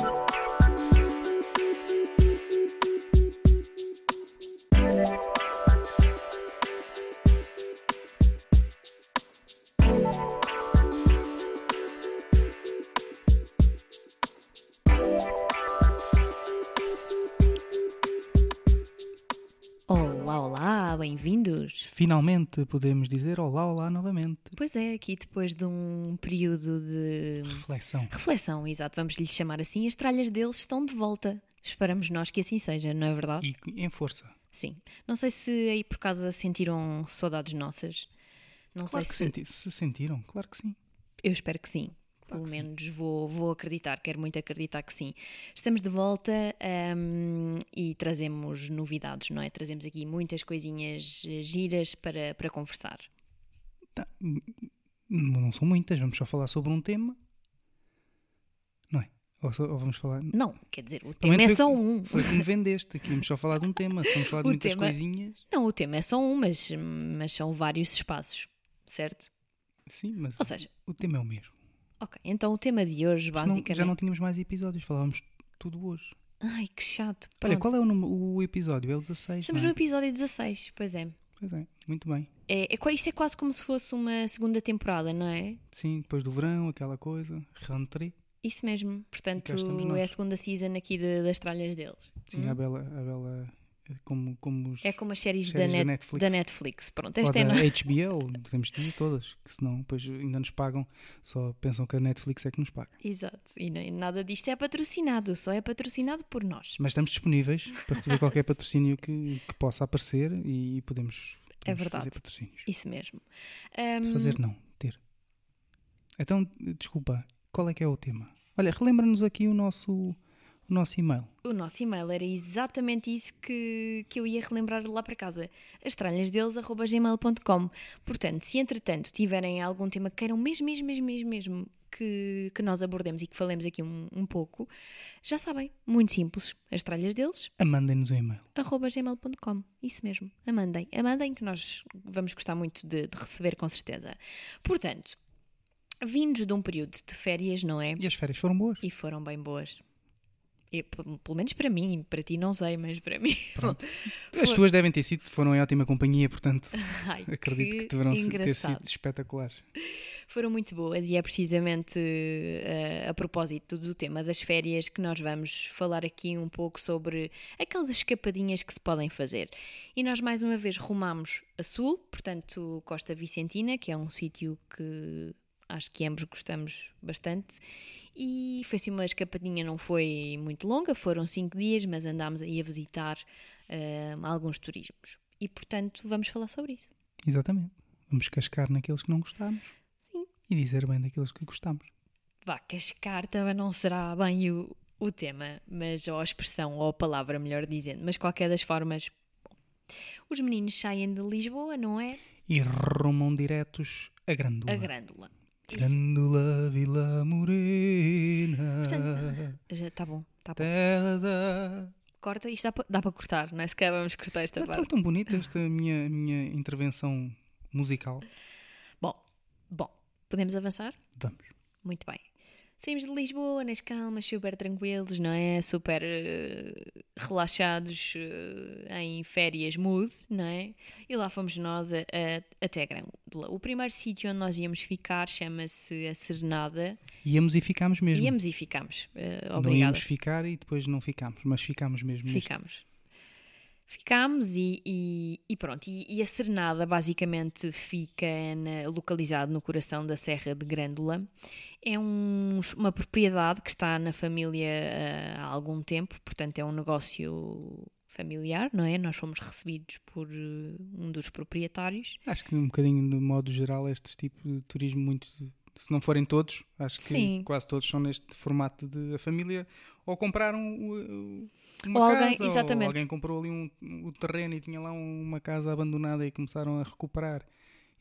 Olá, Finalmente podemos dizer olá, olá novamente. Pois é, aqui depois de um período de Reflexão. reflexão, exato, vamos lhe chamar assim, as tralhas deles estão de volta. Esperamos nós que assim seja, não é verdade? E em força. Sim. Não sei se aí por causa sentiram saudades nossas. Não Claro que sei se. senti se sentiram, claro que sim. Eu espero que sim. Claro Pelo sim. menos vou, vou acreditar, quero muito acreditar que sim. Estamos de volta hum, e trazemos novidades, não é? Trazemos aqui muitas coisinhas eh, giras para, para conversar. Tá, n- n- Não são muitas, vamos só falar sobre um tema. Não é? Ou, só- ou vamos falar. Não, quer dizer, o tema é foi só um. Foi como vendeste, aqui vamos só falar de um tema. Vamos falar de O muitas tema- coisinhas. Não, o tema é só um, mas, mas são vários espaços, certo? Sim, mas Ou seja, o tema é o mesmo. Ok, então o tema de hoje, basicamente. já não tínhamos mais episódios, falávamos tudo hoje. Ai, que chato. Olha, Pronto. qual é o, número- o episódio? É o 16. Estamos não no é? episódio 16, pois é. Pois é, muito bem. É, é. Isto é quase como se fosse uma segunda temporada, não é? Sim, depois do verão, aquela coisa. Rentrée. Isso mesmo. Portanto, é a segunda season aqui de- das tralhas deles. Sim, Hum? a Bela, a Bela como, como os. É como as séries, séries da, da net- Netflix. da Netflix. Pronto, ou esta da é no... HBO, podemos dizer todas, que senão depois ainda nos pagam, só pensam que a Netflix é que nos paga. Exato. E nada disto é patrocinado, só é patrocinado por nós. Mas estamos disponíveis para receber qualquer patrocínio que, que possa aparecer e podemos, É podemos verdade. fazer patrocínios. Isso mesmo. Ahm, Fazer não, ter. Então, desculpa, qual é que é o tema? Olha, relembra-nos aqui o nosso, o nosso e-mail. O nosso e-mail era exatamente isso que, que eu ia relembrar lá para casa. astralhasdeles.gmail.com Portanto, se entretanto tiverem algum tema que queiram mesmo, mesmo, mesmo, mesmo, mesmo que, que nós abordemos e que falemos aqui um, um pouco, já sabem, muito simples. astralhasdeles.gmail.com Mandem-nos um e-mail. Isso mesmo, amandem. Amandem que nós vamos gostar muito de, de receber com certeza. Portanto, vindos de um período de férias, não é? E as férias foram boas. E foram bem boas. E, p- pelo menos para mim, para ti não sei, mas para mim. As tuas devem ter sido, foram em ótima companhia, portanto Ai, acredito que, deverão se- ter sido espetaculares. Foram muito boas e é precisamente eh, a propósito do tema das férias que nós vamos falar aqui um pouco sobre aquelas escapadinhas que se podem fazer. E nós mais uma vez rumamos a sul, portanto Costa Vicentina, que é um sítio que acho que ambos gostamos bastante. E foi assim uma escapadinha, não foi muito longa, foram cinco dias, mas andámos aí a visitar eh, alguns turismos. E portanto vamos falar sobre isso. Exatamente. Vamos cascar naqueles que não gostamos. Sim. E dizer bem daqueles que gostamos. Vá, cascar também não será bem o, o tema, mas ou a expressão, ou a palavra, melhor dizendo. Mas qualquer das formas, bom. os meninos saem de Lisboa, não é? E rumam diretos a Grândola. A Grândola. Grândola, Vila Morena. Portanto, já está bom, está bom. Terra da. Corta, isto dá para dá para cortar, não é? Se calhar vamos cortar esta É tão, parte. tão bonita esta minha, minha intervenção musical. Bom, bom, podemos avançar? Vamos. Muito bem. Saímos de Lisboa, nas calmas, super tranquilos, não é? Super eh, relaxados eh, em férias mood, não é? E lá fomos nós a- a- até Grândola. O primeiro sítio onde nós íamos ficar chama-se a Serenada. Íamos e ficámos mesmo. Íamos e ficámos. eh, não íamos ficar e depois não ficámos, mas ficámos mesmo. Ficámos. Ficámos e, e- e pronto. E, e a Serenada basicamente fica na- localizado no coração da Serra de Grândola. É um- uma propriedade que está na família ah, há algum tempo, portanto é um negócio familiar, não é? Nós fomos recebidos por eh, um dos proprietários. Acho que um bocadinho, de modo geral, este tipo de turismo muito. Se não forem todos, acho que Sim. quase todos são neste formato de a família ou compraram uma Ou alguém- casa, exatamente. ou alguém comprou ali um, o terreno e tinha lá um- uma casa abandonada e começaram a recuperar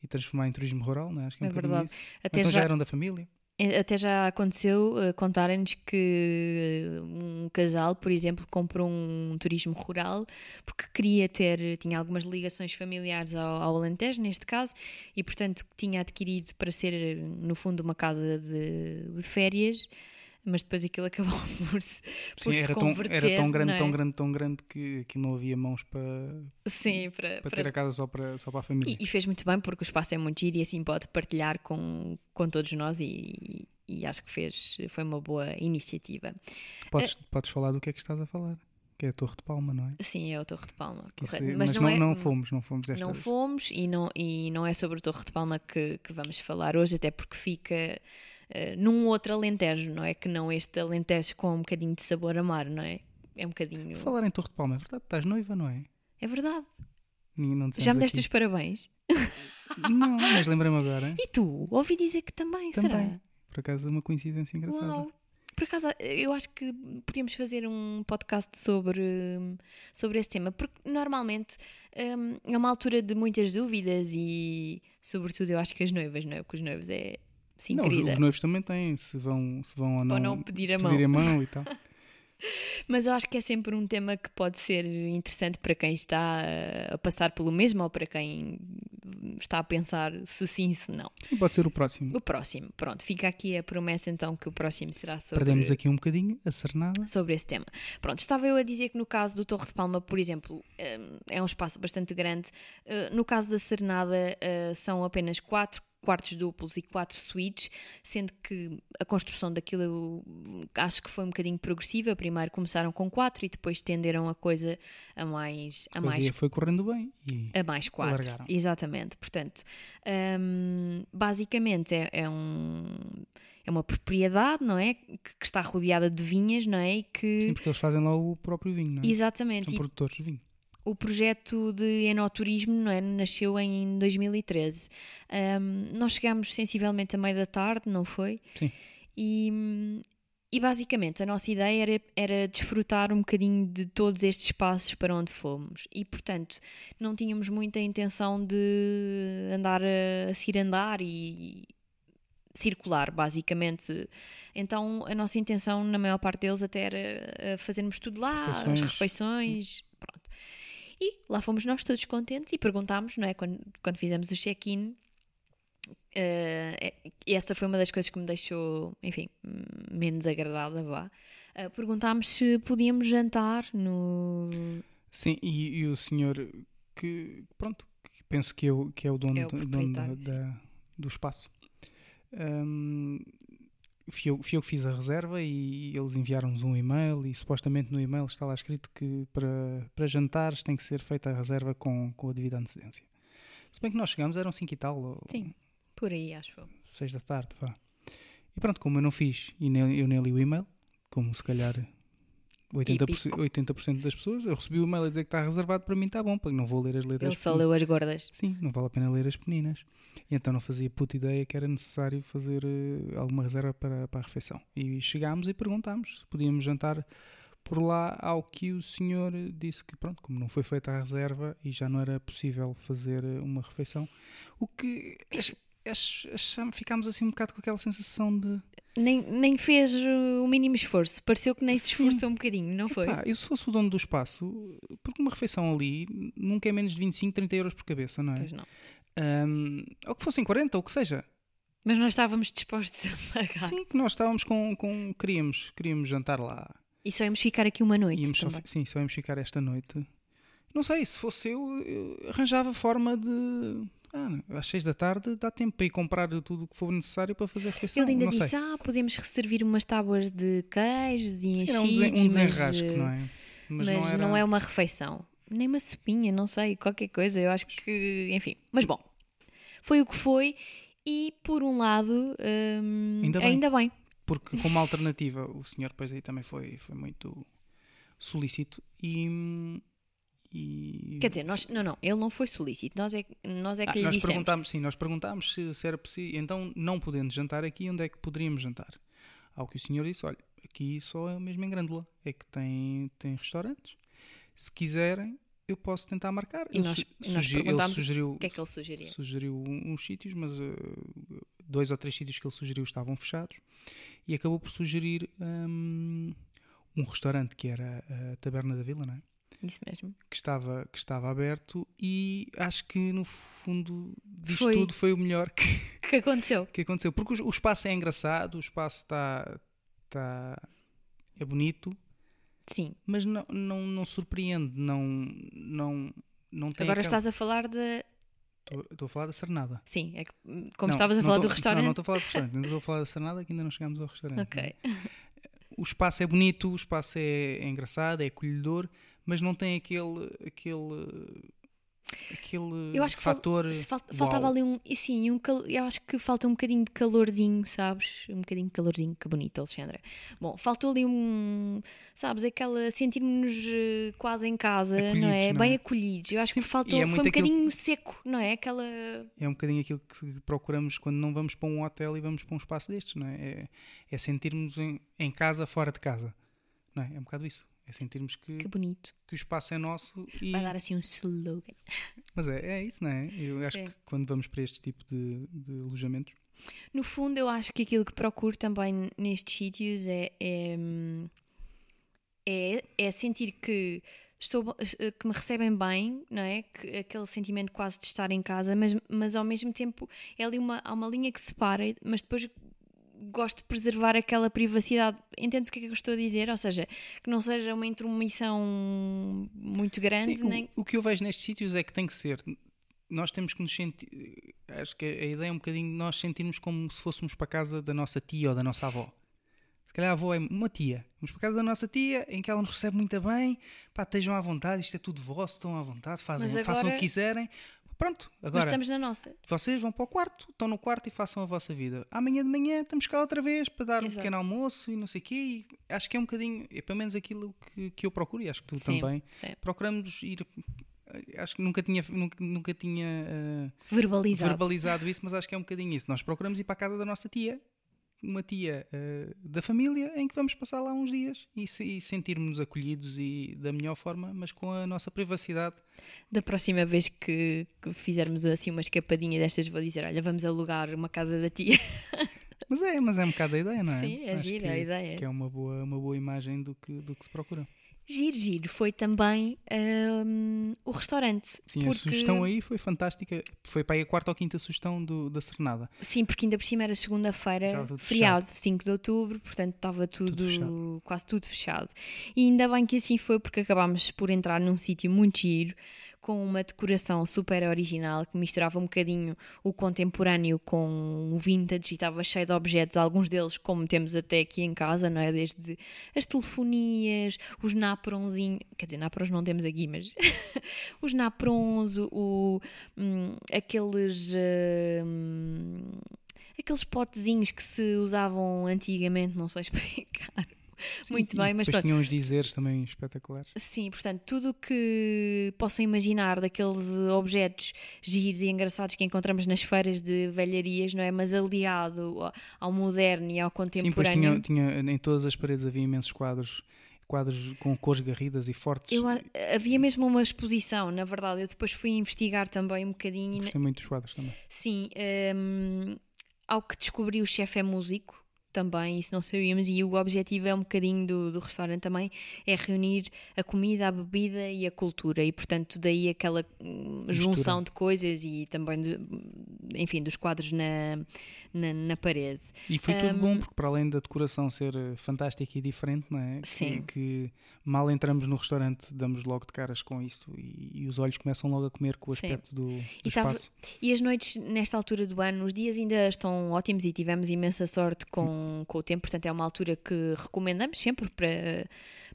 e transformar em turismo rural, não é? Acho que é, um É verdade. Até então já já, eram da família. Eh, Até já aconteceu eh, contarem-nos que eh, um casal, por exemplo, comprou um turismo rural porque queria ter, tinha algumas ligações familiares ao, ao Alentejo, neste caso, e portanto tinha adquirido para ser, no fundo, uma casa de, de férias, mas depois aquilo acabou por se, por Sim, se era, tão, converter. era tão grande, não é? tão grande, tão grande que, que não havia mãos para, Sim, para, para para- ter a casa só para, só para a família. E, e fez muito bem porque o espaço é muito giro e assim pode partilhar com, com todos nós e, e acho que fez, foi uma boa iniciativa. Podes, podes falar do que é que estás a falar? Que é a Torre de Palma, não é? Sim, é o Torre de Palma. Correto. é- mas não, é, não fomos, não fomos desta Não vez. fomos e não, e não é sobre o Torre de Palma que, que vamos falar hoje, até porque fica eh, num outro Alentejo, não é? Que não este Alentejo com um bocadinho de sabor a mar, não é? É um bocadinho. Por falar em Torre de Palma, é verdade, estás noiva, não é? É verdade. Já me deste aqui. os parabéns. Não, mas lembrei-me agora. E tu? Ouvi dizer que também, será? Também. Por acaso é uma coincidência engraçada. Uau. Por acaso, eu acho que podíamos fazer um podcast sobre, sobre esse tema, porque normalmente hum, é uma altura de muitas dúvidas e, sobretudo, eu acho que as noivas, não é? Porque os noivos é sim, não, os, querida. os noivos também têm, se vão, se vão ou não, Ou não pedir a mão. pedir a mão e tal. Mas eu acho que é sempre um tema que pode ser interessante para quem está a- passar pelo mesmo ou para quem está a pensar se sim, se não. Sim, pode ser o próximo. O próximo, pronto, fica aqui a promessa então que o próximo será sobre. Perdemos aqui um bocadinho a cernada. sobre esse tema. Pronto, estava eu a dizer que no caso do Torre de Palma, por exemplo, hum, é um espaço bastante grande. Uh, No caso da Serenada, uh, são apenas quatro quartos duplos e quatro suítes, sendo que a construção daquilo eu acho que foi um bocadinho progressiva. Primeiro começaram com quatro e depois tenderam a coisa a mais, a A mais foi correndo bem. E a mais quatro. Alargaram. Exatamente. Portanto, hum, basicamente é, é um. É uma propriedade, não é? Que, que está rodeada de vinhas, não é? E que. sim, porque eles fazem lá o próprio vinho, não é? Exatamente. São E produtores de vinho. O projeto de enoturismo não é? nasceu em 2013. Hum, nós chegámos sensivelmente a meio da tarde, não foi? Sim. E, e basicamente a nossa ideia era, era desfrutar um bocadinho de todos estes espaços para onde fomos. E portanto não tínhamos muita intenção de andar a, a se ir andar e circular, basicamente. Então a nossa intenção, na maior parte deles, até era fazermos tudo lá, Refeições. as refeições, pronto. E lá fomos nós todos contentes e perguntámos, não é? Quando, quando fizemos o check-in, e essa foi uma das coisas que me deixou, enfim, menos agradável, vá. Eh, perguntámos se podíamos jantar no. Sim, e, e o senhor que, pronto, que penso que é o, que é o dono, É o do- dono da- da- do espaço. Hum, fui, eu, fui eu que fiz a reserva e eles enviaram-nos um e-mail e supostamente no e-mail está lá escrito que para, para jantares tem que ser feita a reserva com, com a devida antecedência. Se bem que nós chegamos, eram 5 e tal, ou Sim, por aí, acho eu. 6 da tarde, vá. E pronto, como eu não fiz e nem, eu nem li o e-mail, como se calhar 80%, Típico. 80% das pessoas, eu recebi o e-mail a dizer que está reservado para mim, está bom, porque não vou ler as letras. Ele só leu as gordas. Sim, não vale a pena ler as pequeninas. E então não fazia puta ideia que era necessário fazer eh, alguma reserva para, para a refeição. E chegámos e perguntámos se podíamos jantar por lá, ao que o senhor disse que, pronto, como não foi feita a reserva e já não era possível fazer eh, uma refeição, o que ach- ach- acham- ficámos assim um bocado com aquela sensação de Nem, nem fez o mínimo esforço. Pareceu que nem se esforçou um bocadinho, não foi? Epá, eu se fosse o dono do espaço, porque uma refeição ali nunca é menos de 25, 30 euros por cabeça, não é? Pois não. Ahm, ou que fossem 40, ou que seja. Mas nós estávamos dispostos a pagar. Sim, que nós estávamos com. com queríamos, queríamos jantar lá. E só íamos ficar aqui uma noite só, sim, só íamos ficar esta noite. Não sei, se fosse eu, eu arranjava forma de. Ah, às 6 da tarde dá tempo para ir comprar tudo o que for necessário para fazer a refeição. Ele ainda não disse, sei. ah, podemos resservir umas tábuas de queijos e era um, desen- enchidos, um mas, desenrasque, uh, não é? mas, não, era... não é uma refeição. Nem uma sopinha, não sei, qualquer coisa. Eu acho que, enfim. Mas bom, foi o que foi. E por um lado, hum, Ainda bem. ainda bem. Porque como alternativa, o senhor depois aí também foi, foi muito solícito e. e- Quer dizer, nós, não, não, ele não foi solícito. Nós é, nós é que Ah, lhe nós dissemos. perguntámos, sim, nós perguntámos se, se era possível. Então, não podendo jantar aqui, onde é que poderíamos jantar? Ao que o senhor disse: olha, aqui só é mesmo em Grândola, é que tem, tem restaurantes. Se quiserem, eu posso tentar marcar. E Ele nós- su- nós ele sugeriu, O que é que ele sugeria? sugeriu uns sítios, mas uh, dois ou três sítios que ele sugeriu estavam fechados e acabou por sugerir um, um restaurante que era a Taberna da Vila, não é? Isso mesmo. que estava, que estava aberto e acho que no fundo disto Foi. tudo foi o melhor que, que aconteceu? que aconteceu. Porque o, o espaço é engraçado, o espaço está, está é bonito, Sim. mas não, não, não surpreende, não, não, não tem Agora aquela- estás a falar de. Estou- a falar da Sernada. Sim, é que, como Não, estavas a falar estou- do restaurante. Não, não estou a falar do restaurante, ainda estou a falar da Sernada que ainda não chegámos ao restaurante. Ok. O espaço é bonito, o espaço é, é engraçado, é acolhedor, mas não tem aquele aquele aquele Eu acho que fal- fator se fal- uau. faltava ali um. E sim, um eu acho que falta um bocadinho de calorzinho, sabes? Um bocadinho de calorzinho, que bonito, Alexandra. Bom, faltou ali um. Sabes? Aquela. Sentirmos eh, quase em casa, não Acolhidos, é? não Bem é? acolhidos. Eu acho que Sim, faltou. e é foi um bocadinho seco, não é? Aquela. É um bocadinho aquilo que procuramos quando não vamos para um hotel e vamos para um espaço destes, não é? É, é sentirmos em, em casa fora de casa, não é? É um bocado isso. É sentirmos que, Que bonito. que o espaço é nosso e... Vai dar assim um slogan. Mas é, é isso, não é? Eu acho Sim. que quando vamos para este tipo de, de alojamentos No fundo, eu acho que aquilo que procuro também nestes sítios é, é, é, é sentir que, estou, que me recebem bem, não é? Que, aquele sentimento quase de estar em casa, mas, mas ao mesmo tempo é ali uma, há uma linha que separa, mas depois gosto de preservar aquela privacidade. Entendes o que é que eu estou a dizer? Ou seja, que não seja uma intromissão muito grande, Sim, o- nem. o, que eu vejo nestes sítios é que tem que ser. Nós temos que nos sentir. Acho que a ideia é um bocadinho nós sentirmos como se fôssemos para casa da nossa tia ou da nossa avó. Se calhar a avó é uma tia. Vamos para casa da nossa tia, em que ela nos recebe muito bem. Pá, estejam à vontade, isto é tudo vosso, estão à vontade, fazem, Mas façam o agora- que quiserem. Pronto, Mas agora estamos na nossa. vocês vão para o quarto, estão no quarto e façam a vossa vida. Amanhã de manhã estamos cá outra vez para dar um Exato. pequeno almoço e não sei o quê. E acho que é um bocadinho, é pelo menos aquilo que, que eu procuro e acho que tu Sim, também sim. procuramos ir. Acho que nunca tinha, nunca, nunca tinha eh, Verbalizado. verbalizado isso, mas acho que é um bocadinho isso. Nós procuramos ir para a casa da nossa tia, uma tia eh, da família, em que vamos passar lá uns dias e, se- e sentirmos acolhidos e da melhor forma, mas com a nossa privacidade. Da próxima vez que, que fizermos assim uma escapadinha destas, vou dizer: olha, vamos alugar uma casa da tia. Mas é, mas é um bocado a ideia, não é? Sim, é Acho gira que, a ideia. Que é uma boa, uma boa imagem do que, do que se procura. Giro, giro. Foi também hum, o restaurante. Sim, a porque, sugestão aí foi fantástica. Foi para aí a quarta ou quinta sugestão do, da Sernada. Sim, porque ainda por cima era segunda-feira, feriado, 5 de outubro, portanto estava tudo, Tudo quase tudo fechado. E ainda bem que assim foi, porque acabámos por entrar num sítio muito giro, com uma decoração super original, que misturava um bocadinho o contemporâneo com o vintage e estava cheio de objetos, alguns deles como temos até aqui em casa, não é? Desde as telefonias, os napronzinhos, quer dizer, naprons não temos aqui, mas os naprons, o, hum, aqueles... hum, aqueles potezinhos que se usavam antigamente, não sei explicar. Muito Sim, bem, e mas depois pronto. tinham uns dizeres também espetaculares. Sim, portanto, tudo o que possam imaginar daqueles objetos giros e engraçados que encontramos nas feiras de velharias, não é? Mas aliado ao- moderno e ao Sim, pois contemporâneo. tinha, tinha, em todas as paredes havia imensos quadros, quadros com cores garridas e fortes. Eu, havia mesmo uma exposição, na verdade. Eu depois fui investigar também um bocadinho. Gostei muito dos quadros também. Sim, hum, ao que descobri, o chefe é músico também, isso não sabíamos, e o objetivo é um bocadinho do, do restaurante também, é reunir a comida, a bebida e a cultura, e portanto daí aquela hum, junção de coisas e também, de- enfim, dos quadros na, na, na parede. E foi tudo bom, porque para além da decoração ser eh, fantástica e diferente, não é? Sim. Que, mal entramos no restaurante, damos logo de caras com isto e, e os olhos começam logo a comer com o Sim. aspecto do, do E tava- espaço. E as noites, nesta altura do ano, os dias ainda estão ótimos e tivemos imensa sorte com, com o tempo, portanto é uma altura que recomendamos sempre para,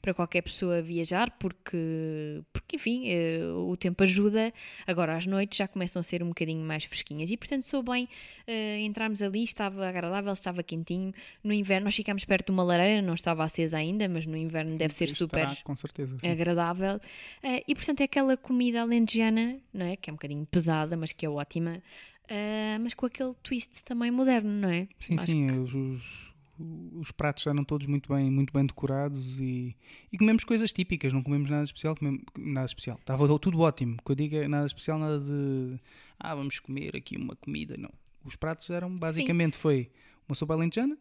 para qualquer pessoa viajar, porque, porque enfim, eh, o tempo ajuda. Agora as noites já começam a ser um bocadinho mais fresquinhas e portanto sou bem eh, entrarmos ali, estava agradável, estava quentinho. No inverno nós ficámos perto de uma lareira, não estava acesa ainda, mas no inverno deve ser Estará, super Com certeza. sim. agradável. Eh, e portanto é aquela comida alentejana, não é? Que é um bocadinho pesada, mas que é ótima. eh, mas com aquele twist também moderno, não é? Sim, Acho sim, que- os, os, os pratos eram todos muito bem, muito bem decorados e, e comemos coisas típicas, não comemos nada especial, comemos, nada especial. Estava tudo ótimo. O que eu digo é nada especial, nada de ah, vamos comer aqui uma comida, não. Os pratos eram basicamente foi uma sopa alentejana,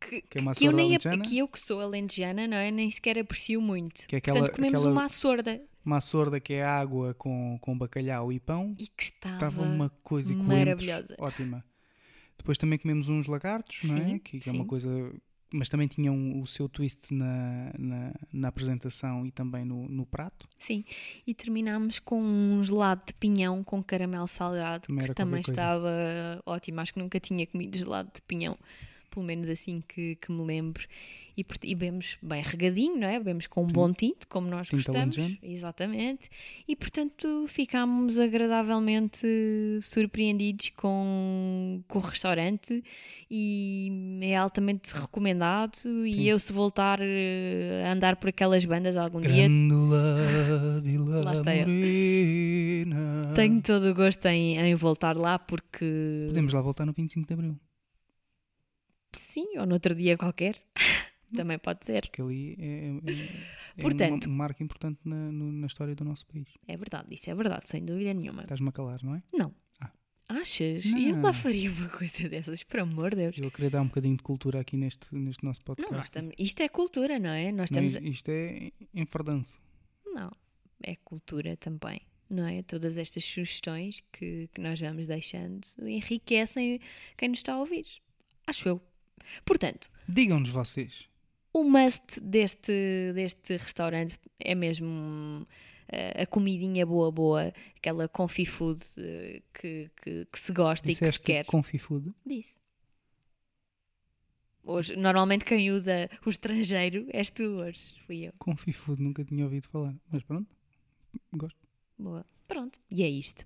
que, que é uma que eu açorda nem alentejana. que eu que sou alentejana, não é? Nem sequer aprecio muito. Que é aquela- Portanto, comemos aquela- uma açorda uma sorda que é água com, com bacalhau e pão. e que estava, Estava uma coisa maravilhosa. ótima. Depois também comemos uns lagartos, não é? Sim, Que, que é sim. uma coisa mas também tinham o seu twist na, na, na apresentação e também no, no prato. Sim, e terminámos com um gelado de pinhão com caramelo salgado, Também que também estava ótimo. Acho que nunca tinha comido gelado de pinhão, pelo menos assim que, que me lembro. E, e bebemos bem regadinho, não é? Bebemos com um bom tinto, como nós Tinto gostamos. alentejano. Exatamente. E portanto ficámos agradavelmente surpreendidos com, com o restaurante e é altamente recomendado. E Sim. eu, se voltar eh, a andar por aquelas bandas algum dia, Vila Lá está eu. Morena. Tenho todo o gosto em, em voltar lá porque Podemos lá voltar no 25 de Abril, sim, ou no outro dia qualquer. Também pode ser. porque ali é, é- é Portanto- uma marca importante na, no- na história do nosso país. É verdade, isso é verdade, sem dúvida nenhuma. Estás-me a calar, não é? Não. Ah. Achas? Não. Eu lá faria uma coisa dessas, por amor de Deus. Eu queria dar um bocadinho de cultura aqui neste, neste nosso Não, podcast. nós estamos, isto é cultura, não é? Nós Não, estamos. isto é enfardanço. Não, é cultura também, não é? Todas estas sugestões que, que nós vamos deixando enriquecem quem nos está a ouvir. Acho eu. Portanto, Digam-nos vocês. o must deste, deste restaurante é mesmo eh, a comidinha boa, boa, aquela confit food eh, que, que, que se gosta e que se Disseste quer. Confi Food. Disse. Hoje, normalmente quem usa o estrangeiro és tu hoje, fui eu. Confi Food, nunca tinha ouvido falar. Mas pronto, gosto. Boa. Pronto, e é isto.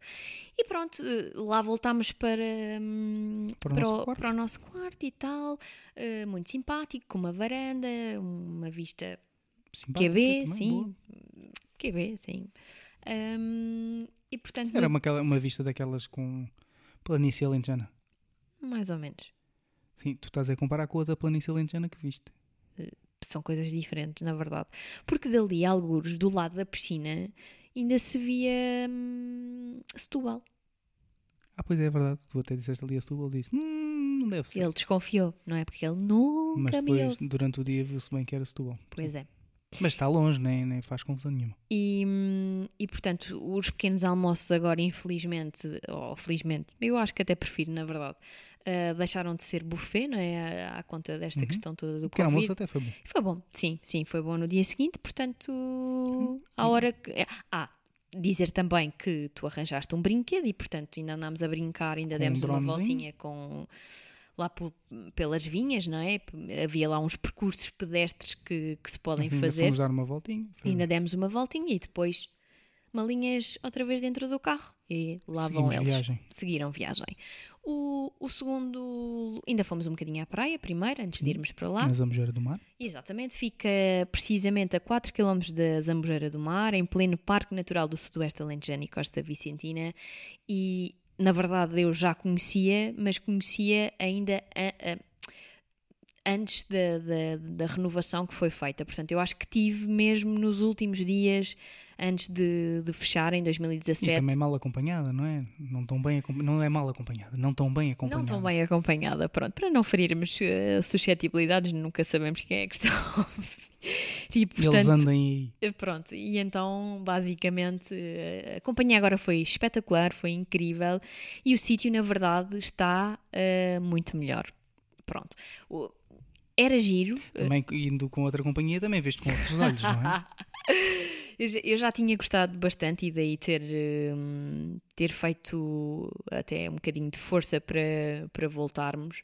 E pronto, eh, lá voltámos para, hum, Para o para, o, quarto. para o nosso quarto e tal. eh, muito simpático, com uma varanda, uma vista Simpática QB, também, sim. boa. QB, sim. Hum, e portanto, Era uma, uma vista daquelas com planície alentejana. mais ou menos. Sim, tu estás a comparar com a outra planície alentejana que viste. São coisas diferentes, na verdade. Porque dali, algures, do lado da piscina, ainda se via hum, Setúbal. Ah, pois é, é verdade. Tu até disseste ali a Setúbal disse, hum, não deve ser. Ele desconfiou, não é? Porque ele Mas nunca me depois, ouve. durante o dia, viu-se bem que era Setúbal. Pois é. Mas está longe, nem, nem faz confusão nenhuma. E, hum, e, portanto, os pequenos almoços agora, infelizmente, ou felizmente, eu acho que até prefiro, na verdade, ah, deixaram de ser buffet, não é? À, à conta desta Uhum. questão toda do O Covid. almoço até foi bom. Foi bom, sim, sim, foi bom no dia seguinte, portanto, Hum. à hora que. Ah, dizer também que tu arranjaste um brinquedo e, portanto, ainda andámos a brincar, ainda Com um demos uma dronezinho. voltinha com. Lá po- pelas vinhas, não é? Havia lá uns percursos pedestres que, que se podem Ainda fazer. Fomos dar uma voltinha. Foi Ainda demos uma voltinha e depois malinhas outra vez dentro do carro e lá vão Seguimos eles. viagem. Seguiram viagem. O, o segundo, ainda fomos um bocadinho à praia primeiro, antes de irmos para lá. Na Zambujeira do Mar. Exatamente, fica precisamente a 4 km da Zambujeira do Mar, em pleno Parque Natural do Sudoeste Alentejano e Costa Vicentina. E na verdade eu já conhecia, mas conhecia ainda a- a- antes da, da, da renovação que foi feita. Portanto, eu acho que tive mesmo nos últimos dias antes de, de fechar em E 2017. também mal acompanhada, não é? Não tão bem. Não é mal acompanhada, não tão bem acompanhada. Não tão bem acompanhada, pronto, para não ferirmos eh, suscetibilidades, nunca sabemos quem é que está. E, Eles portanto, andem aí. Pronto, e então basicamente eh, a companhia agora foi espetacular, foi incrível e o sítio na verdade está eh, muito melhor. Pronto, O- era giro. Também indo com outra companhia, também veste com outros olhos, não é? Eu já- tinha gostado bastante e daí ter, hum, ter feito até um bocadinho de força para, para voltarmos,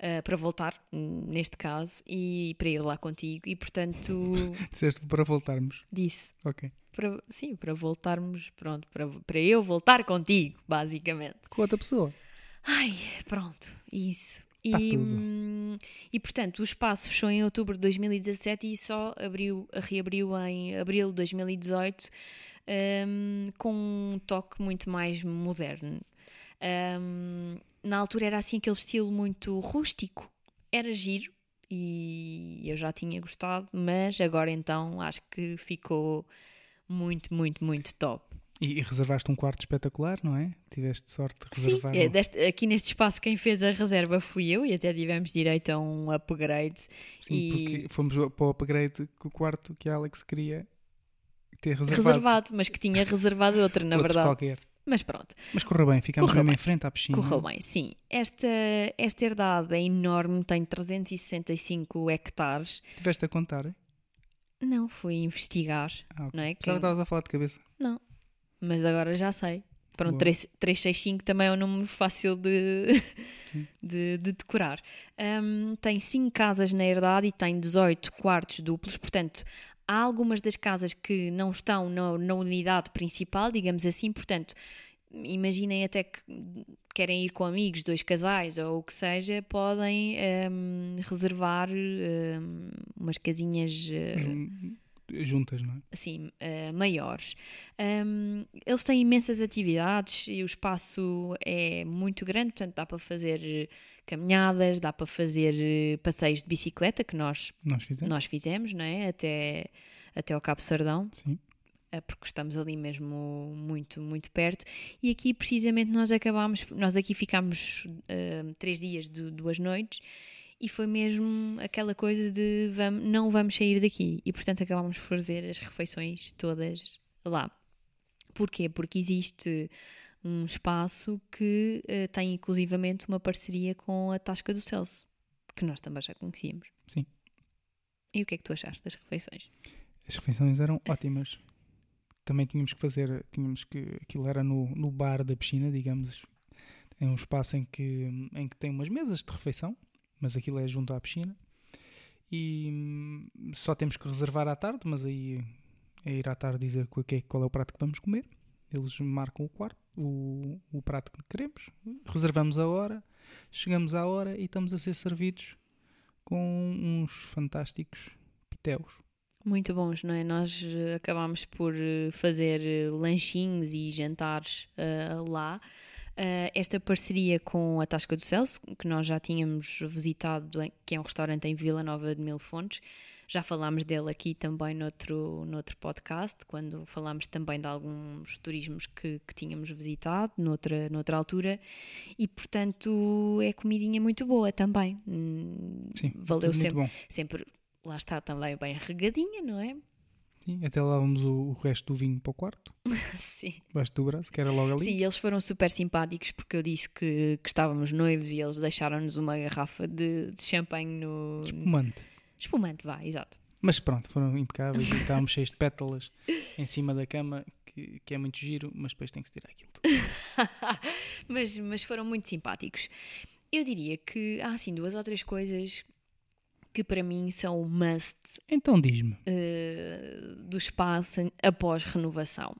ah, para voltar, hum, neste caso, e para ir lá contigo. E portanto, Disseste para voltarmos. disse, Ok. para, sim, para voltarmos, pronto, para, para eu voltar contigo, basicamente. Com outra pessoa. Ai, pronto, isso. Tá E, tudo. hum, e portanto, o espaço fechou em outubro de 2017 e só abriu, reabriu em abril de 2018 hum, com um toque muito mais moderno. Hum, na altura era assim aquele estilo muito rústico, era giro e eu já tinha gostado, mas agora então acho que ficou muito, muito, muito top. E, e reservaste um quarto espetacular, não é? Tiveste sorte de Sim, reservar. é, um- deste- aqui neste espaço quem fez a reserva fui eu e até tivemos direito a um upgrade. Sim, e- porque fomos para o upgrade com o quarto que a Alex queria ter reservado. Reservado, mas que tinha reservado outra, na Outros verdade. qualquer. Mas pronto. Mas correu bem, ficámos Correu mesmo bem. em frente à piscina. Correu bem, sim. Esta, esta herdade é enorme, tem 365 hectares. Tiveste a contar? hein? Não, fui investigar, Ah, ok. não é? Pensava que estavas a falar de cabeça. Não, mas agora já sei. Pronto, Boa. 3, 365 também é um número fácil de, de, de decorar. Hum, tem 5 casas na herdade e tem 18 quartos duplos, portanto, há algumas das casas que não estão na, na unidade principal, digamos assim, portanto, imaginem até que querem ir com amigos, dois casais ou o que seja, podem hum, reservar hum, umas casinhas. Jun- Juntas, não é? assim, eh, maiores. Um, eles têm imensas atividades e o espaço é muito grande, portanto dá para fazer eh, caminhadas, dá para fazer eh, passeios de bicicleta, que nós, Nós fizemos. nós fizemos, não é? Até, até ao Cabo Sardão, Sim. porque estamos ali mesmo muito, muito perto. E aqui, precisamente, nós acabámos, nós aqui ficámos eh, três dias, de duas noites, e foi mesmo aquela coisa de vamos, não vamos sair daqui. E, portanto, acabámos por fazer as refeições todas lá. Porquê? Porque existe um espaço que eh, tem inclusivamente uma parceria com a Tasca do Celso, que nós também já conhecíamos. Sim. E o que é que tu achaste das refeições? As refeições eram ótimas. Também tínhamos que fazer, tínhamos que, aquilo era no, no bar da piscina, digamos. É um espaço em que, em que tem umas mesas de refeição, mas aquilo é junto à piscina. E hum, só temos que reservar à tarde, mas aí é ir à tarde dizer qual é, qual é o prato que vamos comer. Eles marcam o quarto, o, o prato que queremos, reservamos a hora, chegamos à hora e estamos a ser servidos com uns fantásticos pitéus. Muito bons, não é? Nós eh, acabámos por eh, fazer eh, lanchinhos e jantares eh, lá. Eh, esta parceria com a Tasca do Celso, que nós já tínhamos visitado, que é um restaurante em Vila Nova de Mil Fontes, já falámos dele aqui também noutro, noutro podcast, quando falámos também de alguns turismos que, que tínhamos visitado, noutra, noutra altura, e portanto é comidinha muito boa também. Hum, Sim, Valeu sempre, bom. sempre, lá está também bem regadinha, não é? Sim, até levávamos o, o resto do vinho para o quarto, Sim. debaixo do braço, que era logo ali. Sim, eles foram super simpáticos porque eu disse que, que estávamos noivos e eles deixaram-nos uma garrafa de, de champanhe no. Espumante. Espumante, vá, exato. Mas pronto, foram impecáveis e estávamos cheios de pétalas em cima da cama, que, que é muito giro, mas depois tem que se tirar aquilo tudo. mas, mas foram muito simpáticos. Eu diria que há assim duas ou três coisas que para mim são must Então diz-me, eh, do espaço após renovação.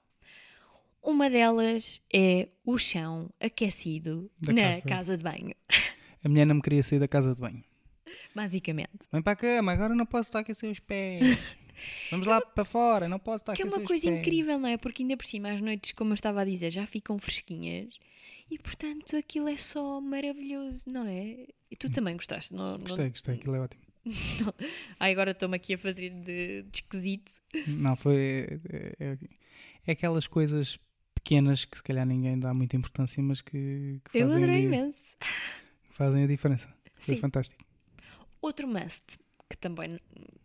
Uma delas é o chão aquecido Da na casa. casa de banho, a mulher não me queria sair da casa de banho. basicamente. Vem para a cama, agora não posso estar a aquecer os pés. Vamos lá para fora, não posso estar a Que é uma os coisa pés. incrível, não é? Porque ainda por cima as noites, como eu estava a dizer, já ficam fresquinhas e portanto aquilo é só maravilhoso, não é? E tu também gostaste, não? não- Gostei, gostei, aquilo é ótimo. Ah, agora estou-me aqui a fazer de, de esquisito. Não, foi. É, é- é aquelas coisas pequenas que se calhar ninguém dá muita importância, mas que, que Eu fazem, adorei a, imenso. fazem a diferença. Foi Sim. fantástico. Outro must, que também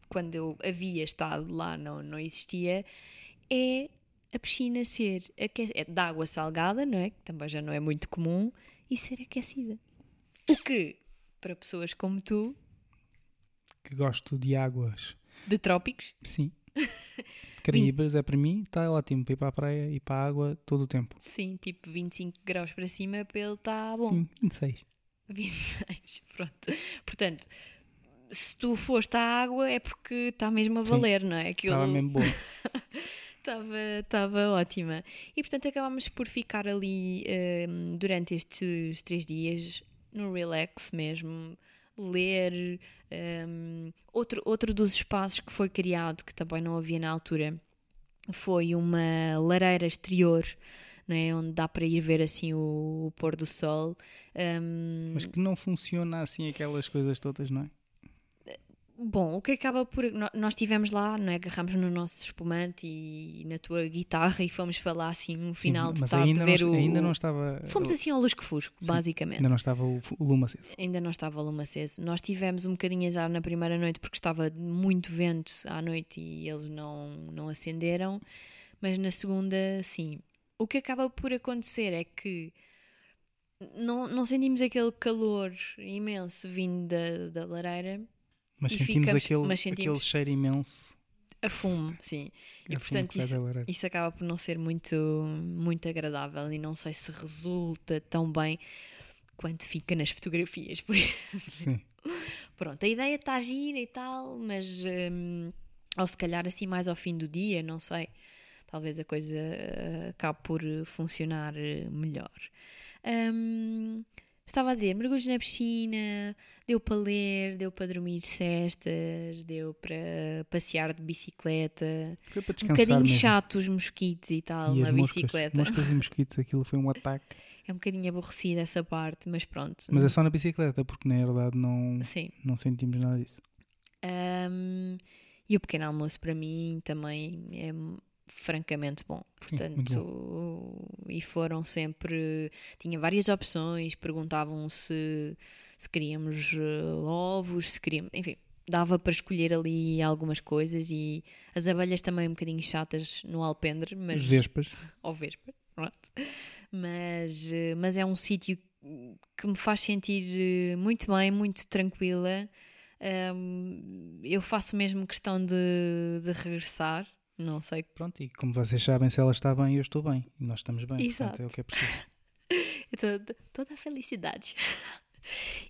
quando eu havia estado lá não, não existia, é a piscina ser aque- é de água salgada, não é? Que também já não é muito comum, e ser aquecida. O que, para pessoas como tu, Que gosto de águas. de trópicos, Sim. Caribas é para mim, está ótimo para ir para a praia e para a água todo o tempo. sim, tipo 25 graus para cima, para ele está bom. Sim, 26. 26, pronto. Portanto, se tu foste à água é porque está mesmo a Sim. valer, não é? Aquilo Estava mesmo boa. estava, estava ótima. E portanto acabámos por ficar ali hum, durante estes três dias no relax mesmo, ler. hum, outro, outro dos espaços que foi criado, que também não havia na altura, foi uma lareira exterior. Não é? Onde dá para ir ver assim o, o pôr do sol. Hum, Mas que não funciona assim aquelas coisas todas, não é? Bom, o que acaba por. Nós estivemos lá, não é? Agarramos no nosso espumante e na tua guitarra e fomos para lá assim no final Sim, de mas tarde ainda, ver não, o. ainda não estava. Fomos assim ao lusco-fusco, Sim, basicamente. Ainda não estava o, o lume aceso. Ainda não estava a lume aceso. Nós tivemos um bocadinho azar na primeira noite porque estava muito vento à noite e eles não, não acenderam. Mas na segunda, sim. o que acaba por acontecer é que não, não sentimos aquele calor imenso vindo da, da lareira. Mas E sentimos, ficamos- aquele, mas sentimos- aquele cheiro imenso. A fumo, sim. E a fumo portanto isso, isso acaba por não ser muito, muito agradável e não sei se resulta tão bem quanto fica nas fotografias. Por isso, Sim. pronto, a ideia está gira e tal, mas hum, ou se calhar assim mais ao fim do dia, não sei. Talvez a coisa eh, acabe por funcionar eh, melhor. Hum, estava a dizer, mergulhos na piscina, deu para ler, deu para dormir cestas, deu para passear de bicicleta. Foi para Um bocadinho mesmo. chato os mosquitos e tal E na as moscas, bicicleta. moscas e mosquitos, aquilo foi um ataque. É um bocadinho aborrecida essa parte, mas pronto. Mas é só na bicicleta, porque na verdade não, Sim. não sentimos nada disso. Um, e o pequeno almoço para mim também é francamente bom. Sim, muito Portanto, e foram sempre. Tinha várias opções, perguntavam se, se queríamos eh, ovos, se queríamos. Enfim, dava para escolher ali algumas coisas e as abelhas também um bocadinho chatas no alpendre, mas. Vespas. ou Vespa, pronto. Mas, eh, mas é um sítio que me faz sentir eh, muito bem, muito tranquila. Ahm, eu faço mesmo questão de, de regressar. Não sei. Pronto, e como vocês sabem, se ela está bem, eu estou bem. E nós estamos bem. Exato. Portanto, é o que é preciso. Tô- toda a felicidade.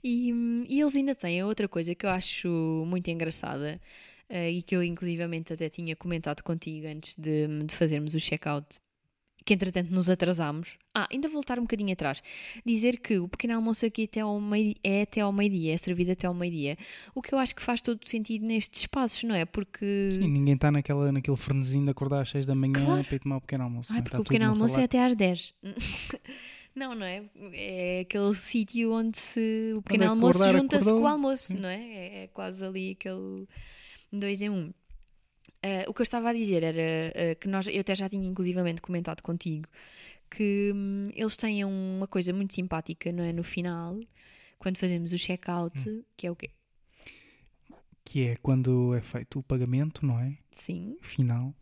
E, e eles ainda têm outra coisa que eu acho muito engraçada eh, e que eu inclusivamente até tinha comentado contigo antes de, de fazermos o check-out, que entretanto nos atrasámos. Ah, ainda voltar um bocadinho atrás. Dizer que o pequeno almoço aqui até ao meio, é até ao meio-dia, é servido até ao meio-dia, o que eu acho que faz todo sentido nestes espaços, não é? Porque... Sim, ninguém está naquela, naquele frenesinho de acordar às 6 da manhã Claro. para ir tomar o pequeno almoço. É? porque o pequeno almoço é até às 10. não, não é? É aquele sítio onde se, o pequeno é que almoço acordar, junta-se com o almoço, Sim. não é? É, é quase ali aquele dois em um. Ah, o que eu estava a dizer era ah, que nós, eu até já tinha inclusivamente comentado contigo que hum, eles têm uma coisa muito simpática, não é? No final, quando fazemos o check-out, Hum. que é o quê? Que é quando é feito o pagamento, não é? Sim, Final.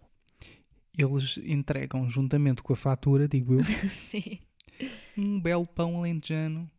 Eles entregam, juntamente com a fatura, digo eu, sim, um belo pão alentejano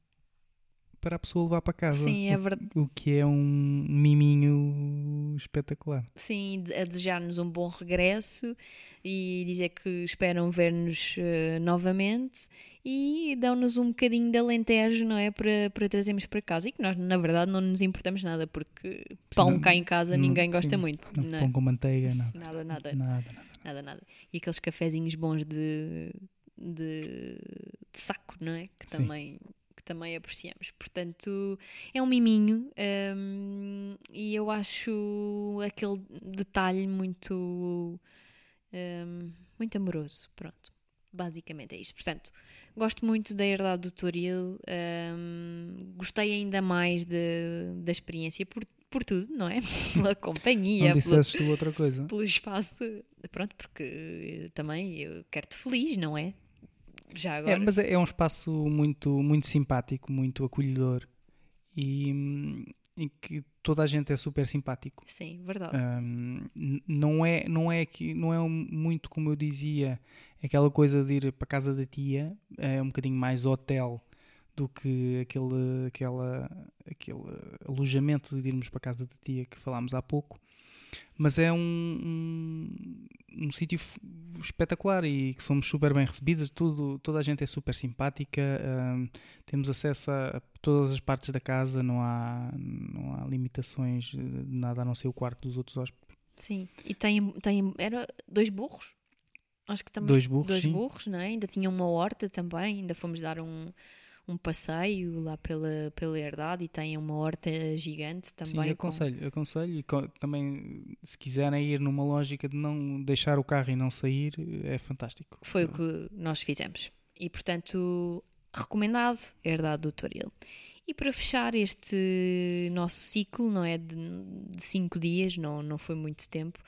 para a pessoa levar para casa. sim, é verdade. O que é um miminho espetacular. Sim, a desejar-nos um bom regresso e dizer que esperam ver-nos eh, novamente e dão-nos um bocadinho de alentejo, não é? Para, para trazermos para casa. E que nós, na verdade, não nos importamos nada, porque pão não- cá em casa não- ninguém gosta sim, muito. Não, Não é? pão com manteiga, nada. Nada, nada, Nada, nada. nada, nada. E aqueles cafezinhos bons de, de, de saco, não é? Que Sim. também, também apreciamos. Portanto, é um miminho hum, e eu acho aquele detalhe muito, hum, muito amoroso. Pronto, basicamente é isto. Portanto, gosto muito da herdade do Toril, hum, gostei ainda mais de, da experiência por, por tudo, não é? Pela companhia, Não tu outra coisa. pelo espaço. Pronto, porque eh, também eu quero-te feliz, não é? Já É, agora. mas é, é um espaço muito, muito simpático, muito acolhedor e, hum, em que toda a gente é super simpático. Sim, verdade. N- não é não é que não é um- muito como eu dizia aquela coisa de ir para a casa da tia é um bocadinho mais hotel do que aquele aquela aquele alojamento de irmos para a casa da tia que falámos há pouco mas é um, um, um sítio espetacular e que somos super bem recebidos tudo toda a gente é super simpática hum, temos acesso a todas as partes da casa não há não há limitações de nada a não ser o quarto dos outros hóspedes Sim. E tem, tem. Era dois burros? Acho que também. Dois burros, Dois sim. burros, não é? Ainda tinha uma horta também. Ainda fomos dar um, um passeio lá pela, pela herdade e tem uma horta gigante também. Sim, com- aconselho, aconselho e co- também se quiserem ir numa lógica de não deixar o carro e não sair, é fantástico. Foi o que nós fizemos. E, portanto, recomendado, herdade do Toril. E para fechar este nosso ciclo, não é de, de cinco dias, não, não foi muito tempo,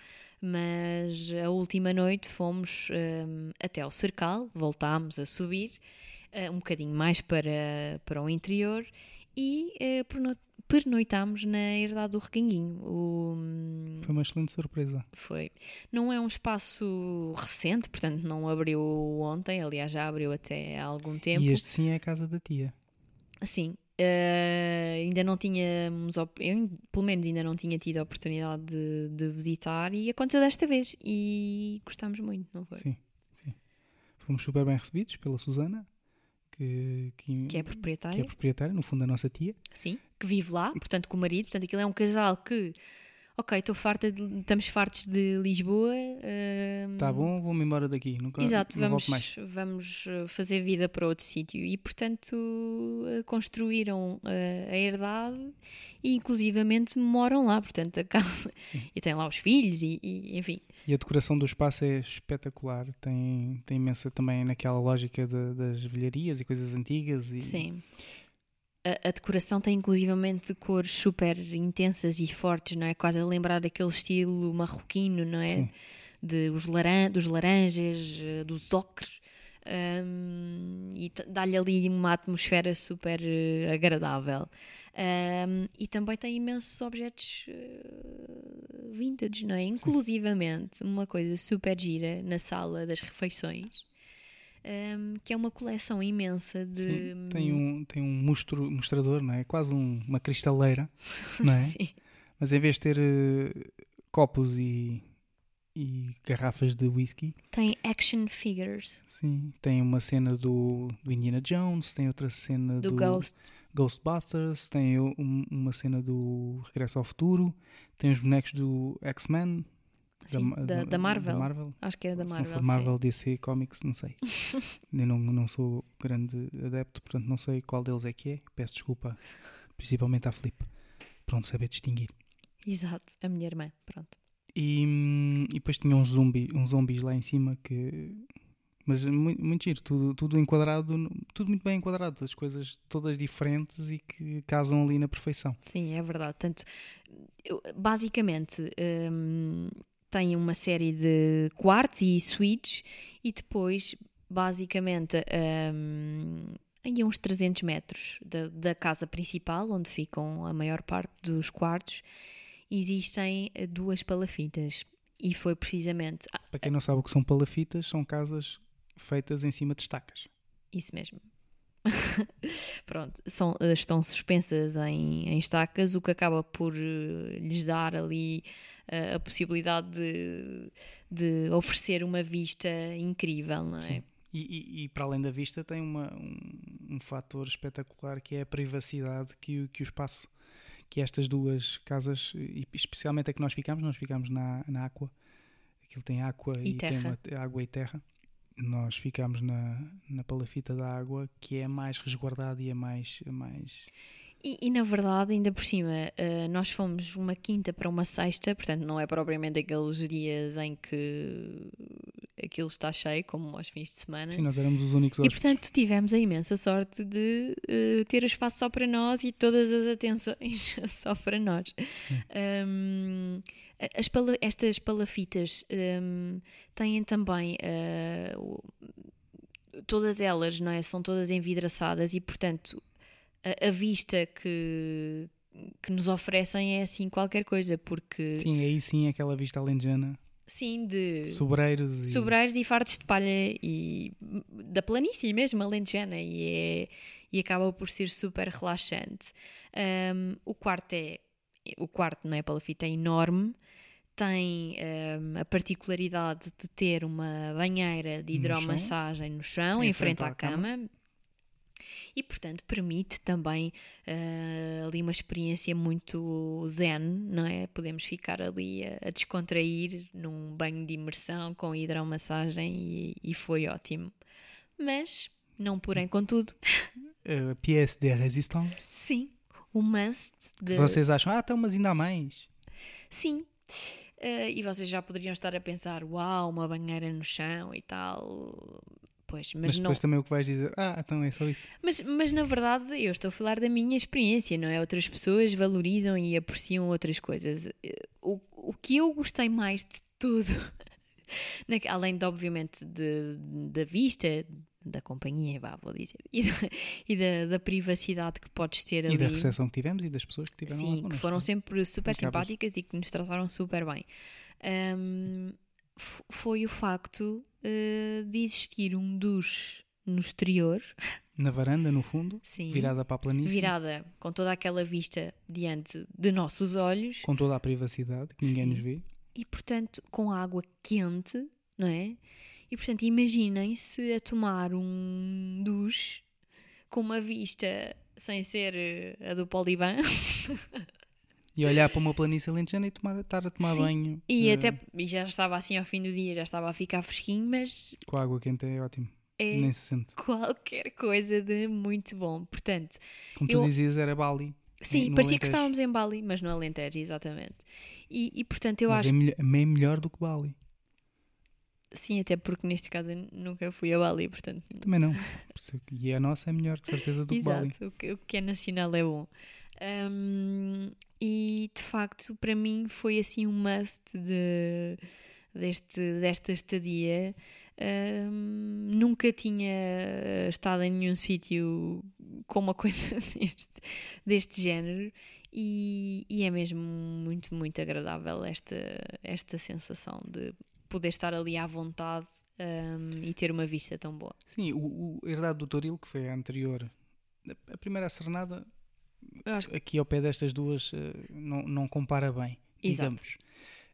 mas a última noite fomos hum, até ao Cercal, voltámos a subir, eh, um bocadinho mais para, para o interior, e no- pernoitámos na Herdade do Reganguinho. O, Foi uma excelente surpresa. foi. Não é um espaço recente, portanto não abriu ontem, aliás já abriu até há algum tempo. E este sim é a casa da tia. Sim. eh, ainda não tínhamos, eu pelo menos ainda não tinha tido a oportunidade de, de visitar e aconteceu desta vez e gostámos muito, não foi? Sim, sim. Fomos super bem recebidos pela Susana, que, que, Que é que proprietária, é proprietária, no fundo, a nossa tia. sim, que vive lá, portanto com o marido, portanto aquilo é um casal que, ok, estou farta, de- estamos fartos de Lisboa. eh, Tá bom, vou-me embora daqui. Nunca, Exato, não vamos, mais. vamos eh, fazer vida para outro sítio e, portanto, eh, construíram eh, a herdade e, inclusivamente, moram lá, portanto, a casa. E têm lá os filhos e, e, enfim. E a decoração do espaço é espetacular. Tem, tem imensa também naquela lógica de- das velharias e coisas antigas. E, Sim. A, a decoração tem, inclusivamente, cores super intensas e fortes, não é? Quase a lembrar aquele estilo marroquino, não é? Sim. de os laran dos laranjas, eh, dos ocres, hum, e dá-lhe ali uma atmosfera super eh, agradável. Hum, e também tem imensos objetos eh, vintage, não é? Inclusivamente uma coisa super gira na sala das refeições, hum, que é uma coleção imensa de. Sim, tem um, tem um mostro, mostrador, não é? Quase um- uma cristaleira, não é? Sim. Mas em vez de ter eh, copos e, e garrafas de whisky, Tem action figures sim, tem uma cena do, do Indiana Jones, tem outra cena do, do, Ghost. Ghostbusters, tem um- uma cena do Regresso ao Futuro, tem os bonecos do X-Men, Sim, Ma- da, do- da Marvel. Acho que é da Se Marvel. não for Marvel, DC Comics, não sei. Eu não, não sou grande adepto, portanto não sei qual deles é que é. Peço desculpa, principalmente à Filipe. Pronto, saber distinguir. Sim. Exato, a minha irmã. Pronto. E, hum, e depois tinha uns, zumbi, uns zombies lá em cima que. Mas muito, muito giro, tudo, tudo enquadrado, tudo muito bem enquadrado, as coisas todas diferentes e que casam ali na perfeição. Sim, é verdade. Portanto, basicamente hum, tem uma série de quartos e suítes e depois, basicamente, hum, em uns 300 metros da, da casa principal, onde ficam a maior parte dos quartos, existem eh, duas palafitas. E foi precisamente Para quem não sabe o que são palafitas, são casas feitas em cima de estacas. Isso mesmo. Pronto, são, eh, estão suspensas em, em estacas, o que acaba por eh, lhes dar ali eh, a possibilidade de, de oferecer uma vista incrível, não é? Sim. E, e- e para além da vista tem uma, um, um fator espetacular que é a privacidade que, o- que o espaço, que estas duas casas, e especialmente a que nós ficamos, nós ficamos na, na Aqua, aquilo tem água E e, tem terra. uma, água e terra. Nós ficamos na, na palafita da água, que é mais resguardada e é mais, é mais E, e, na verdade, ainda por cima, eh, nós fomos uma quinta para uma sexta, portanto não é propriamente aqueles dias em que aquilo está cheio, como aos fins de semana. Sim, nós éramos os únicos E hóspedes. portanto tivemos a imensa sorte de eh, ter o espaço só para nós e todas as atenções só para nós. Um, as pala- estas palafitas um, têm também o- todas elas, não é? São todas envidraçadas e portanto a, a vista que, que nos oferecem é assim qualquer coisa, porque Sim, aí sim aquela vista alentejana, sim de sobreiros e sobreiros e fardos de palha e da planície mesmo, alentejana, e, é, e acaba por ser super relaxante. Um, o quarto é o quarto, não é, Palafita, é enorme, tem um, a particularidade de ter uma banheira de No hidromassagem no chão, em, frente à, cama. E, portanto, permite também uh, ali uma experiência muito zen, não é? Podemos ficar ali a, a descontrair num banho de imersão com hidromassagem e, e foi ótimo. Mas, não porém contudo, uh, pièce de résistance. sim, o must de... Vocês acham, ah, então, mas ainda há mais. Sim. Uh, e vocês já poderiam estar a pensar, uau, uma banheira no chão e tal. Pois, mas, Mas não. depois também o que vais dizer, ah, então é só isso. Mas, mas na verdade eu estou a falar da minha experiência, não é? Outras pessoas valorizam e apreciam outras coisas. O, o que eu gostei mais de tudo, além de obviamente de- da vista da companhia, vá, vou dizer, e, da, e da, da privacidade que podes ter ali. E da recepção que tivemos e das pessoas que tiveram lá Sim, que connosco. foram sempre super simpáticas e que nos trataram super bem. F- foi o facto eh, de existir um duche no exterior, Na varanda, no fundo, sim, virada para a planície, virada com toda aquela vista diante de nossos olhos com toda a privacidade, que ninguém Sim. nos vê. e, portanto, com água quente, não é? E, portanto, imaginem-se a tomar um duche com uma vista sem ser eh, a do Poliban E olhar para uma planície alentejana e tomar, estar a tomar Sim. banho e eh, até e já estava assim ao fim do dia, já estava a ficar fresquinho, mas com a água quente é ótimo. é Nem se sente. qualquer coisa de muito bom. Portanto, Como Eu- tu dizias, era Bali. sim, no parecia que Alentejo. estávamos em Bali, mas no Alentejo, exatamente. E, e, portanto, eu Mas acho é melhor, bem melhor do que Bali. que sim, até porque neste caso eu nunca fui a Bali, portanto, Também não. Que- E a nossa é melhor, de certeza, do que Bali. Exato, o que, o que é nacional é bom. Ahm, e de facto, para mim, foi assim um must de, deste, desta estadia. Ahm, nunca tinha estado em nenhum sítio com uma coisa deste, deste género. E, e é mesmo muito, muito agradável esta, esta sensação de poder estar ali à vontade ahm, e ter uma vista tão boa. Sim, o, o Herdade do Toril, que foi a anterior, a- primeira acho que aqui ao pé destas duas, eh, não, não compara bem, Exato. digamos.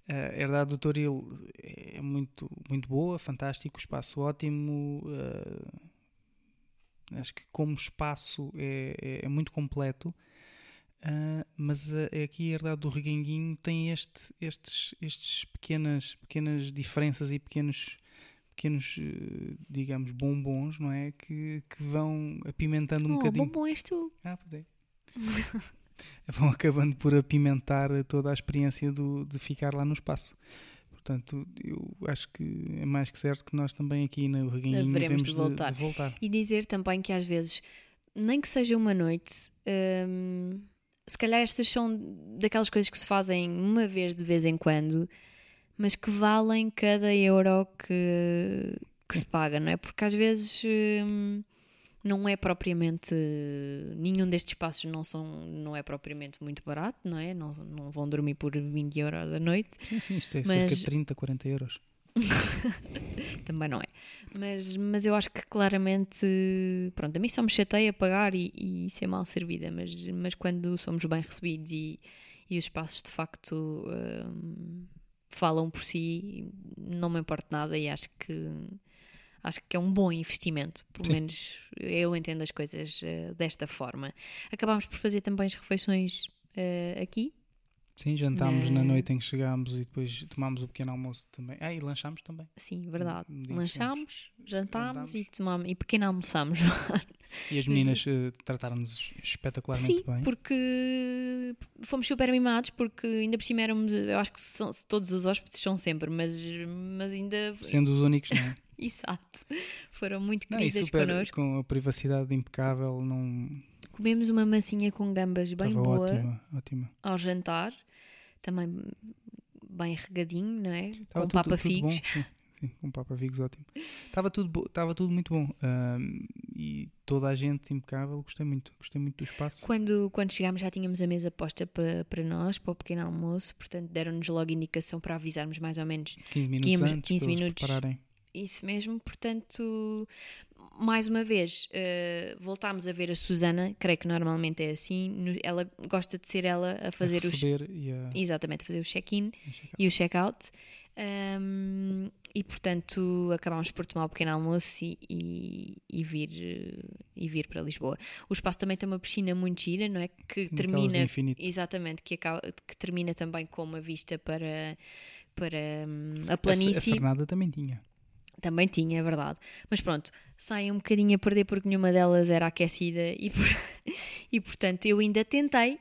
A Herdade do Toril é muito, muito boa, fantástico, espaço ótimo. eh, acho que como espaço é, é- é muito completo. ah, mas aqui a Herdade do Reguenguinho tem este, estes, estes pequenas, pequenas diferenças e pequenos pequenos, eh, digamos, bombons, não é? Que, que vão apimentando um oh, bocadinho. bombom és tu. Ah, pois é. Vão acabando por apimentar toda a experiência do, de ficar lá no espaço. Portanto, eu acho que é mais que certo que nós também aqui no Reguinho devemos de de, voltar. de voltar. E dizer também que às vezes, nem que seja uma noite, hum, se calhar estas são daquelas coisas que se fazem uma vez de vez em quando, mas que valem cada euro que, que se paga, não é? Porque às vezes hum, não é propriamente. Nenhum destes espaços não, são, não é propriamente muito barato, não é? Não, não vão dormir por 20 euros a noite. Sim, sim, isto é Mas- cerca de 30, 40 euros. também não é. Mas, mas eu acho que claramente, pronto, a mim só me chateia pagar e, e ser mal servida, mas, mas quando somos bem recebidos e, e os espaços de facto hum, falam por si, não me importa nada e acho que acho que é um bom investimento, pelo Sim. menos eu entendo as coisas eh, desta forma. Acabámos por fazer também as refeições eh, aqui, Sim, jantámos na Na- noite em que chegámos e depois tomámos o pequeno almoço também. Ah, e lanchámos também. sim, verdade. Lanchámos, jantámos Jantámos. e, tomámos, e pequeno almoçámos. E as meninas eh, trataram-nos espetacularmente Sim, bem. porque fomos super mimados, porque ainda por cima éramos, eu acho que são- todos os hóspedes são sempre, mas, mas ainda. Sendo os únicos, não é? Exato. Foram muito Não, e queridas super, connosco. com a privacidade impecável, não Comemos uma massinha com gambas bem estava boa ótima, ótima. ao jantar, também bem regadinho, não é? Estava com tudo- papa figos. sim, sim, com papa figos ótimo. Estava tudo, estava tudo muito bom. ahm, e toda a gente impecável, gostei muito, gostei muito do espaço. Quando, quando chegámos já tínhamos a mesa posta para, para nós, para o pequeno almoço, portanto deram-nos logo indicação para avisarmos mais ou menos 15 minutos 15 antes 15 para eles minutos. Isso mesmo, portanto, mais uma vez, eh, voltámos a ver a Susana, creio que normalmente é assim, no- ela gosta de ser ela a fazer a os. e a, Exatamente, a fazer o check-in a e o check-out. Ahm, e portanto acabámos por tomar o pequeno almoço e, e, e vir, e vir para Lisboa. O espaço também tem uma piscina muito gira, não é? Que Daquelas termina. Exatamente, que, acaba, que termina também com uma vista para, para hum, a A, a planície. Cernada também tinha. Também tinha, é verdade. Mas pronto, saem um bocadinho a perder porque nenhuma delas era aquecida e, por- e portanto eu ainda tentei,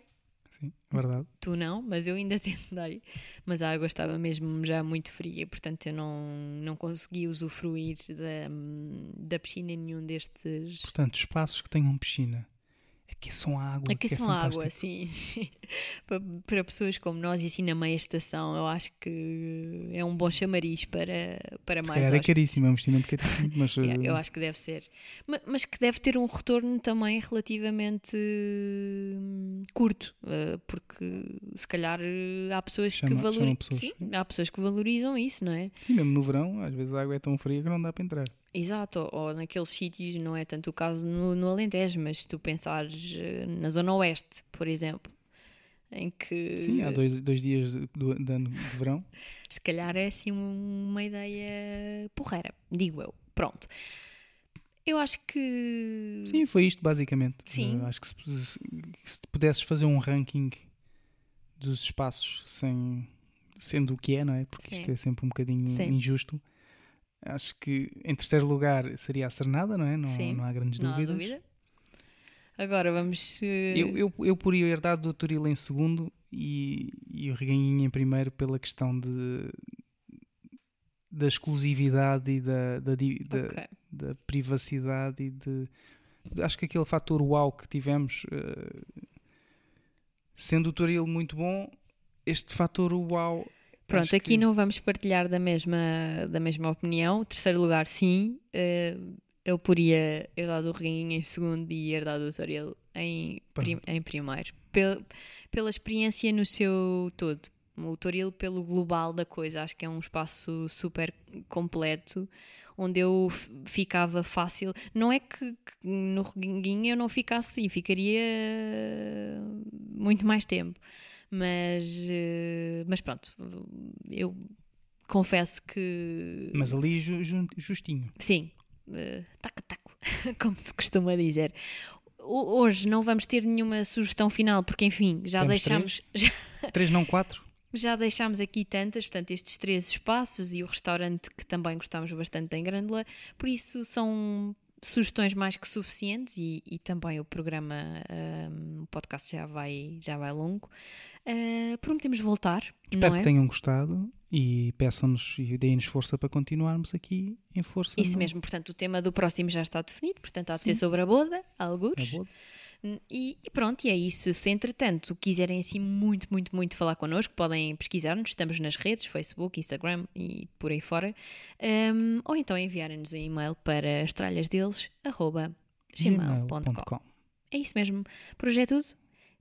Sim, verdade. tu não, mas eu ainda tentei. Mas a água estava mesmo já muito fria, portanto eu não, não consegui usufruir da, da piscina em nenhum destes. Portanto, espaços que tenham piscina. Aqueçam a água. Aqueçam que é a água, fantástico. sim, sim. para, para pessoas como nós e assim na meia estação, eu acho que é um bom chamariz para, para Se mais calhar é caríssimo, é um investimento caríssimo, mas Yeah, eh, eu acho que deve ser. Ma- Mas, que deve ter um retorno também relativamente hum, curto, eh, porque se calhar eh, há pessoas que Chama- valorizam. chamam pessoas. Sim, há pessoas que valorizam isso, não é? sim, mesmo no verão, às vezes a água é tão fria que não dá para entrar. Exato, ou, naqueles sítios, não é tanto o caso no, no Alentejo, mas se tu pensares eh, na Zona Oeste, por exemplo, em que Sim, há dois, dois dias de, do- de ano de verão. se calhar é assim uma ideia porreira, digo eu. Pronto. Eu acho que. Sim, foi isto basicamente. Sim. Eh, acho que se, se pudesses fazer um ranking dos espaços sem sendo o que é, não é? Porque isto Sim. é sempre um bocadinho Sim. injusto. Acho que em terceiro lugar seria a Serenada, não é? Não, Sim. não há grandes Não há dúvidas. dúvida. Agora vamos. eh, Eu, eu, eu poria herdade do Toril em segundo e, e o Reganhinho em primeiro pela questão de da exclusividade e da, da, da- ok. da privacidade e de acho que aquele fator uau que tivemos eh, sendo o Toril muito bom este fator uau Pronto, acho aqui que- não vamos partilhar da mesma, da mesma opinião. Terceiro lugar, sim. eh, eu poria herdade do Reguinho em segundo e herdade do Toril em, prim- em primeiro. Pel- pela experiência no seu todo. O Toril pelo global da coisa. Acho que é um espaço super completo onde eu ficava fácil. Não é que, que no Reguinho eu não ficasse assim, ficaria muito mais tempo. Mas, eh, mas pronto, eu confesso que. mas ali ju- justinho Sim, eh, taca-taco, como se costuma dizer. Ho- Hoje não vamos ter nenhuma sugestão final, porque enfim, já Temos deixámos, já, três não quatro já deixámos aqui tantas, portanto, estes três espaços e o restaurante que também gostámos bastante em Grândola, por isso são sugestões mais que suficientes e, e também o programa, ahm, o podcast já vai, já vai longo. Ah, prometemos voltar, espero não é? que tenham gostado e peçam-nos e deem-nos força para continuarmos aqui em força Isso no- mesmo, portanto, o tema do próximo já está definido, portanto, há de Sim. ser sobre a boda, alguns. boa. E, e pronto, e é isso. Se entretanto quiserem assim muito, muito, muito falar connosco, podem pesquisar-nos, estamos nas redes, Facebook, Instagram e por aí fora. Ahm, ou então enviarem-nos um e-mail para estralhasdeles.gmail.com gmail.com É isso mesmo. Por hoje é tudo.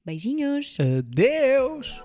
Beijinhos! Adeus!